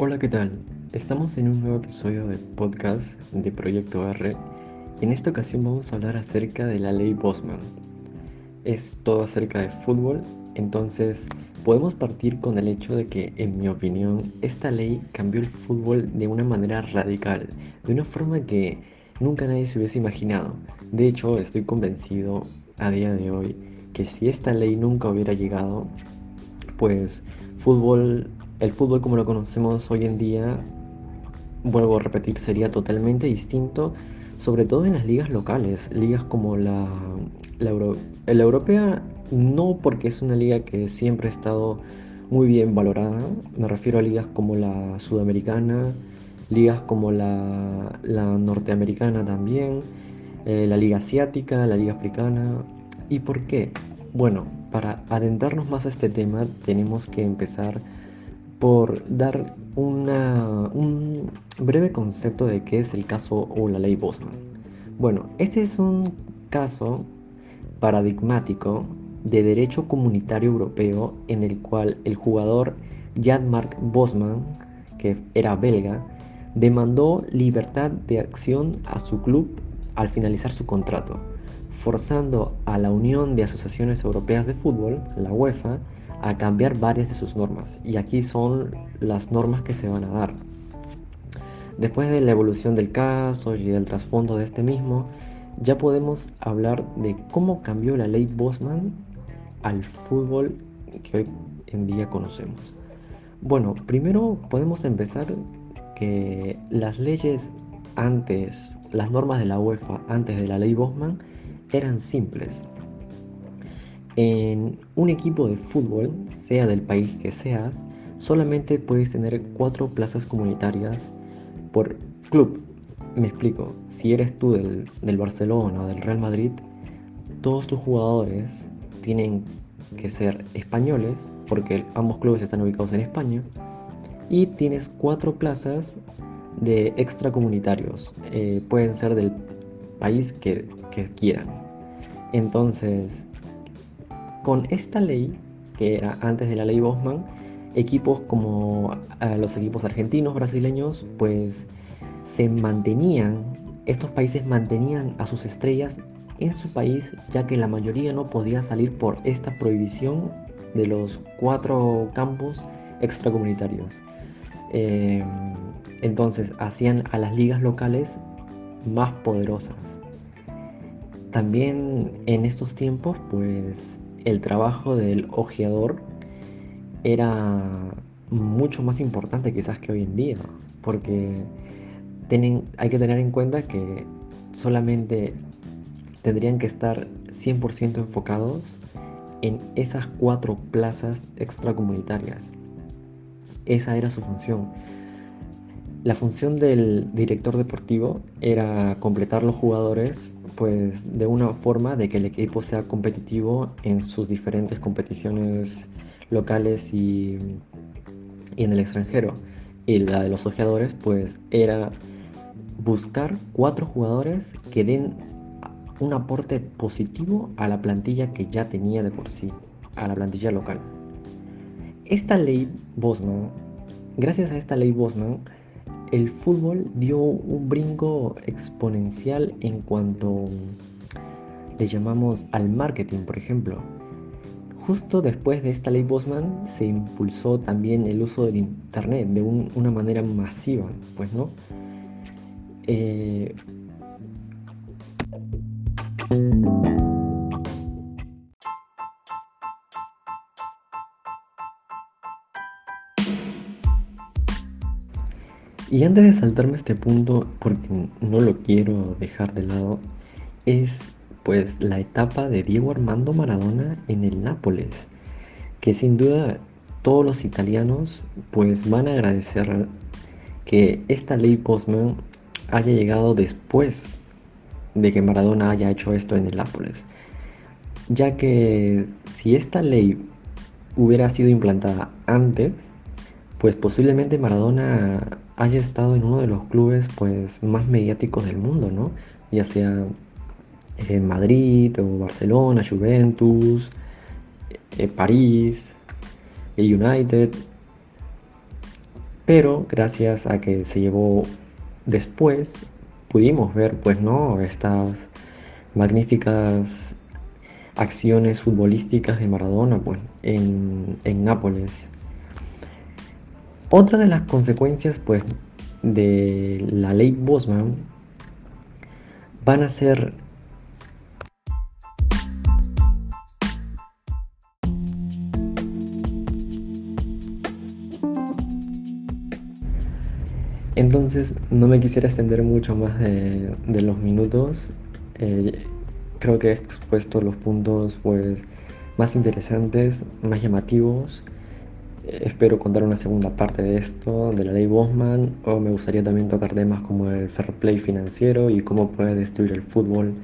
Hola, ¿qué tal? Estamos en un nuevo episodio de podcast de Proyecto R y en esta ocasión vamos a hablar acerca de la ley Bosman. Es todo acerca de fútbol, entonces podemos partir con el hecho de que, en mi opinión, esta ley cambió el fútbol de una manera radical, de una forma que nunca nadie se hubiese imaginado. De hecho, estoy convencido a día de hoy que si esta ley nunca hubiera llegado, pues fútbol, el fútbol como lo conocemos hoy en día, vuelvo a repetir, sería totalmente distinto, sobre todo en las ligas locales, ligas como la, la, la europea, no porque es una liga que siempre ha estado muy bien valorada, me refiero a ligas como la sudamericana, ligas como la, la norteamericana también, eh, la liga asiática, la liga africana. ¿Y por qué? Bueno, para adentrarnos más a este tema tenemos que empezar por dar una, un breve concepto de qué es el caso o la ley Bosman. Bueno, este es un caso paradigmático de derecho comunitario europeo en el cual el jugador Jan-Marc Bosman, que era belga, demandó libertad de acción a su club al finalizar su contrato, forzando a la Unión de Asociaciones Europeas de Fútbol, la UEFA, a cambiar varias de sus normas. Y aquí son las normas que se van a dar. Después de la evolución del caso y del trasfondo de este mismo, ya podemos hablar de cómo cambió la ley Bosman al fútbol que hoy en día conocemos. Bueno, primero podemos empezar que las leyes antes, las normas de la UEFA antes de la ley Bosman eran simples. En un equipo de fútbol, sea del país que seas, solamente puedes tener cuatro plazas comunitarias por club. Me explico, si eres tú del, del Barcelona o del Real Madrid, todos tus jugadores tienen que ser españoles, porque ambos clubes están ubicados en España, y tienes cuatro plazas de extracomunitarios, eh, pueden ser del país que, que quieran. Entonces, con esta ley, que era antes de la ley Bosman, equipos como los equipos argentinos, brasileños, pues se mantenían, estos países mantenían a sus estrellas en su país, ya que la mayoría no podía salir por esta prohibición de los cuatro campos extracomunitarios. Eh, entonces hacían a las ligas locales más poderosas. También en estos tiempos, pues el trabajo del ojeador era mucho más importante quizás que hoy en día, porque hay que tener en cuenta que solamente tendrían que estar 100% enfocados en esas cuatro plazas extracomunitarias. Esa era su función. La función del director deportivo era completar los jugadores pues de una forma de que el equipo sea competitivo en sus diferentes competiciones locales y, y en el extranjero. Y la de los ojeadores pues era buscar cuatro jugadores que den un aporte positivo a la plantilla que ya tenía de por sí, a la plantilla local. Esta ley Bosman, gracias a esta ley Bosman, el fútbol dio un brinco exponencial en cuanto le llamamos al marketing, por ejemplo. Justo después de esta ley Bosman se impulsó también el uso del Internet de una manera masiva, pues no. Eh, y antes de saltarme este punto, porque no lo quiero dejar de lado, es pues la etapa de Diego Armando Maradona en el Nápoles, que sin duda todos los italianos pues van a agradecer que esta ley Postman haya llegado después de que Maradona haya hecho esto en el Nápoles, ya que si esta ley hubiera sido implantada antes, pues posiblemente Maradona haya estado en uno de los clubes pues más mediáticos del mundo, ¿no? Ya sea en Madrid o Barcelona, Juventus, eh, París, el United. Pero gracias a que se llevó después, pudimos ver, pues, ¿no? Estas magníficas acciones futbolísticas de Maradona, pues, en, en Nápoles. Otra de las consecuencias, pues, de la ley Bosman van a ser Entonces no me quisiera extender mucho más de, los minutos. Eh, creo que he expuesto los puntos pues, más interesantes, más llamativos. Espero contar una segunda parte de esto, de la ley Bosman, o me gustaría también tocar temas como el fair play financiero y cómo puede destruir el fútbol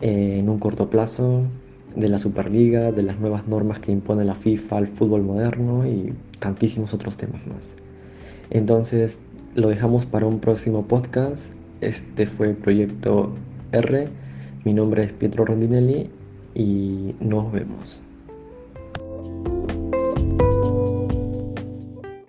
eh, en un corto plazo, de la Superliga, de las nuevas normas que impone la FIFA al fútbol moderno y tantísimos otros temas más. Entonces, lo dejamos para un próximo podcast. Este fue el Proyecto R. Mi nombre es Pietro Rondinelli y nos vemos.